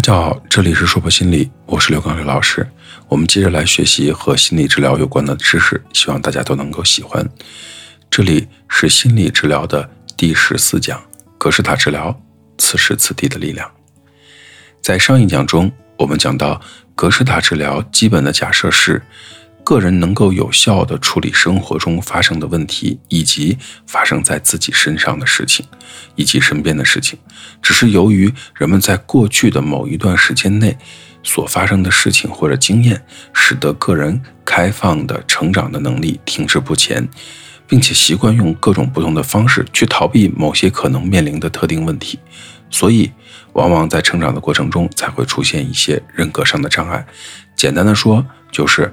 大家好，这里是说破心理，我是刘刚刘老师。我们接着来学习和心理治疗有关的知识，希望大家都能够喜欢。这里是心理治疗的第十四讲：格式塔治疗，此时此地的力量。在上一讲中，我们讲到格式塔治疗基本的假设是。个人能够有效地处理生活中发生的问题，以及发生在自己身上的事情，以及身边的事情，只是由于人们在过去的某一段时间内所发生的事情或者经验，使得个人开放的成长的能力停滞不前，并且习惯用各种不同的方式去逃避某些可能面临的特定问题，所以往往在成长的过程中才会出现一些人格上的障碍。简单的说，就是。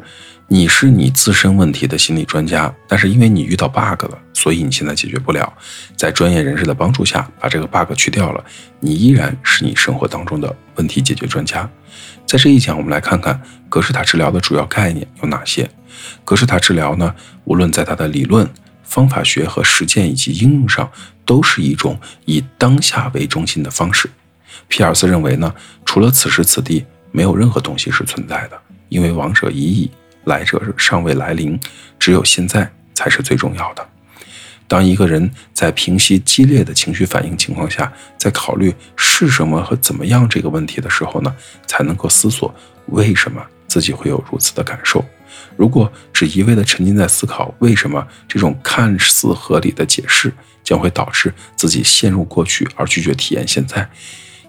你是你自身问题的心理专家，但是因为你遇到 bug 了，所以你现在解决不了。在专业人士的帮助下，把这个 bug 去掉了，你依然是你生活当中的问题解决专家。在这一讲，我们来看看格式塔治疗的主要概念有哪些。格式塔治疗呢，无论在它的理论、方法学和实践以及应用上，都是一种以当下为中心的方式。皮尔斯认为呢，除了此时此地，没有任何东西是存在的，因为亡者已矣。来者尚未来临，只有现在才是最重要的。当一个人在平息激烈的情绪反应情况下，在考虑是什么和怎么样这个问题的时候呢，才能够思索为什么自己会有如此的感受。如果只一味地沉浸在思考为什么这种看似合理的解释，将会导致自己陷入过去而拒绝体验现在。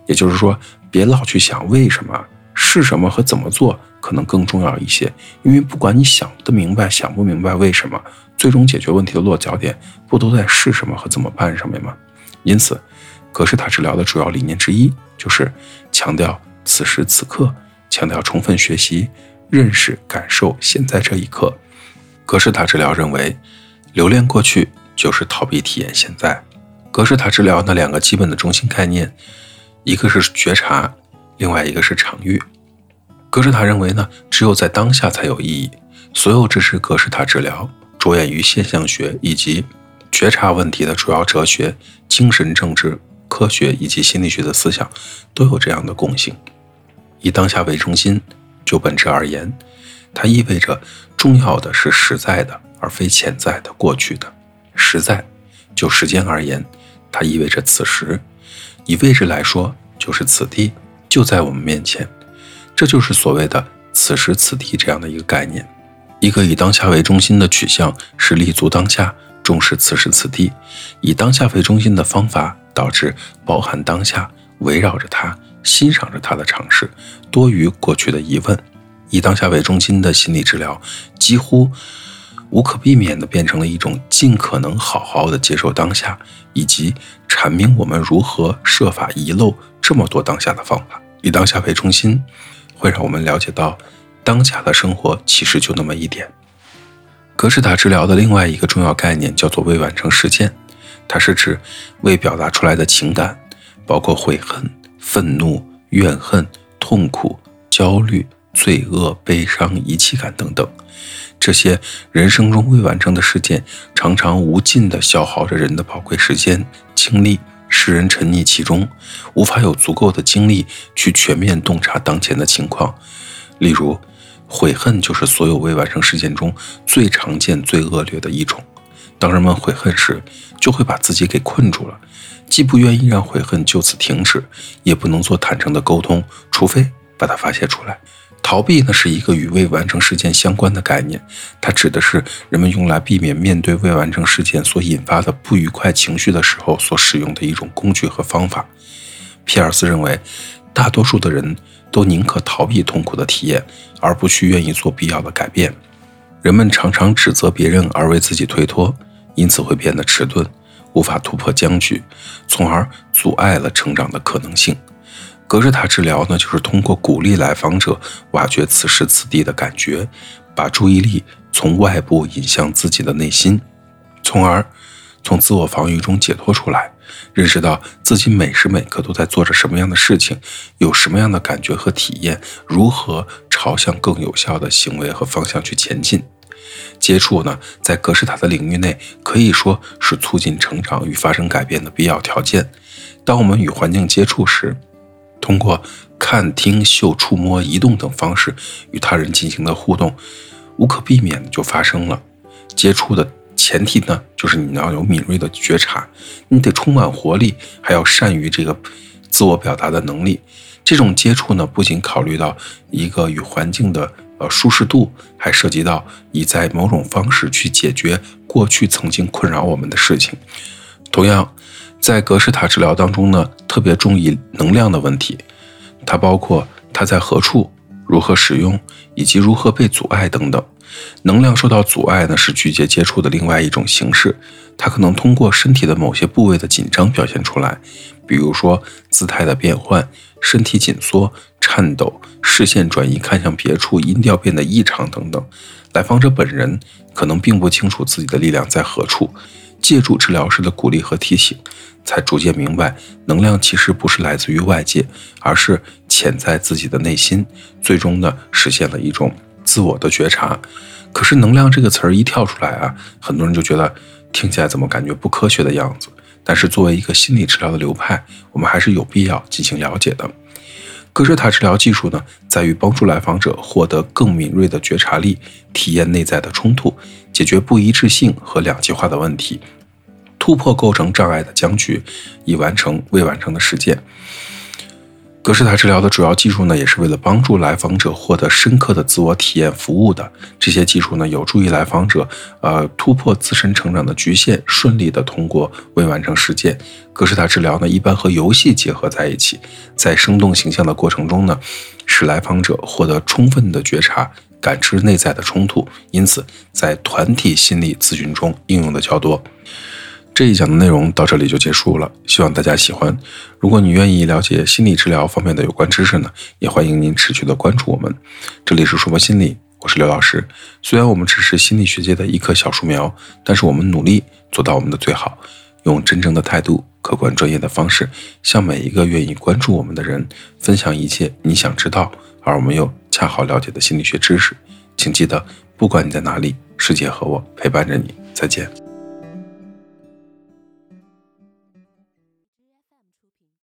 也就是说，别老去想为什么。是什么和怎么做可能更重要一些，因为不管你想得明白想不明白为什么，最终解决问题的落脚点不都在是什么和怎么办上面吗？因此，格式塔治疗的主要理念之一就是强调此时此刻，强调充分学习、认识、感受现在这一刻。格式塔治疗认为，留恋过去就是逃避体验现在。格式塔治疗的两个基本的中心概念，一个是觉察。另外一个是场域，格式塔认为呢，只有在当下才有意义。所有支持格式塔治疗、着眼于现象学以及觉察问题的主要哲学、精神政治、科学以及心理学的思想，都有这样的共性：以当下为中心。就本质而言，它意味着重要的是实在的，而非潜在的过去的。实在，就时间而言，它意味着此时；以位置来说，就是此地。就在我们面前，这就是所谓的此时此地这样的一个概念。一个以当下为中心的取向是立足当下，重视此时此地。以当下为中心的方法导致包含当下，围绕着它，欣赏着它的尝试，多于过去的疑问。以当下为中心的心理治疗，几乎无可避免地变成了一种尽可能好好的接受当下，以及阐明我们如何设法遗漏。这么多当下的方法，以当下为中心，会让我们了解到，当下的生活其实就那么一点。格式塔治疗的另外一个重要概念叫做未完成事件，它是指未表达出来的情感，包括悔恨、愤怒、怨恨、痛苦、焦虑、罪恶、悲伤、遗弃感等等，这些人生中未完成的事件，常常无尽地消耗着人的宝贵时间、精力。使人沉溺其中，无法有足够的精力去全面洞察当前的情况。例如，悔恨就是所有未完成事件中最常见、最恶劣的一种。当人们悔恨时，就会把自己给困住了，既不愿意让悔恨就此停止，也不能做坦诚的沟通，除非把它发泄出来。逃避呢是一个与未完成事件相关的概念，它指的是人们用来避免面对未完成事件所引发的不愉快情绪的时候所使用的一种工具和方法。皮尔斯认为，大多数的人都宁可逃避痛苦的体验，而不去愿意做必要的改变。人们常常指责别人而为自己推脱，因此会变得迟钝，无法突破僵局，从而阻碍了成长的可能性。格式塔治疗呢，就是通过鼓励来访者挖掘此时此地的感觉，把注意力从外部引向自己的内心，从而从自我防御中解脱出来，认识到自己每时每刻都在做着什么样的事情，有什么样的感觉和体验，如何朝向更有效的行为和方向去前进。接触呢，在格式塔的领域内，可以说是促进成长与发生改变的必要条件。当我们与环境接触时，通过看、听、嗅、触摸、移动等方式与他人进行的互动，无可避免的就发生了。接触的前提呢，就是你要有敏锐的觉察，你得充满活力，还要善于这个自我表达的能力。这种接触呢，不仅考虑到一个与环境的呃舒适度，还涉及到你在某种方式去解决过去曾经困扰我们的事情。同样，在格式塔治疗当中呢，特别注意能量的问题，它包括它在何处、如何使用以及如何被阻碍等等。能量受到阻碍呢，是拒绝接触的另外一种形式。它可能通过身体的某些部位的紧张表现出来，比如说姿态的变换、身体紧缩、颤抖、视线转移看向别处、音调变得异常等等。来访者本人可能并不清楚自己的力量在何处，借助治疗师的鼓励和提醒，才逐渐明白，能量其实不是来自于外界，而是潜在自己的内心。最终呢，实现了一种。自我的觉察，可是“能量”这个词儿一跳出来啊，很多人就觉得听起来怎么感觉不科学的样子。但是作为一个心理治疗的流派，我们还是有必要进行了解的。格式塔治疗技术呢，在于帮助来访者获得更敏锐的觉察力，体验内在的冲突，解决不一致性和两极化的问题，突破构成障碍的僵局，以完成未完成的事件。格式塔治疗的主要技术呢，也是为了帮助来访者获得深刻的自我体验服务的。这些技术呢，有助于来访者呃突破自身成长的局限，顺利的通过未完成实践。格式塔治疗呢，一般和游戏结合在一起，在生动形象的过程中呢，使来访者获得充分的觉察，感知内在的冲突。因此，在团体心理咨询中应用的较多。这一讲的内容到这里就结束了，希望大家喜欢。如果你愿意了解心理治疗方面的有关知识呢，也欢迎您持续的关注我们。这里是说博心理，我是刘老师。虽然我们只是心理学界的一棵小树苗，但是我们努力做到我们的最好，用真正的态度、客观专业的方式，向每一个愿意关注我们的人分享一切你想知道而我们又恰好了解的心理学知识。请记得，不管你在哪里，世界和我陪伴着你。再见。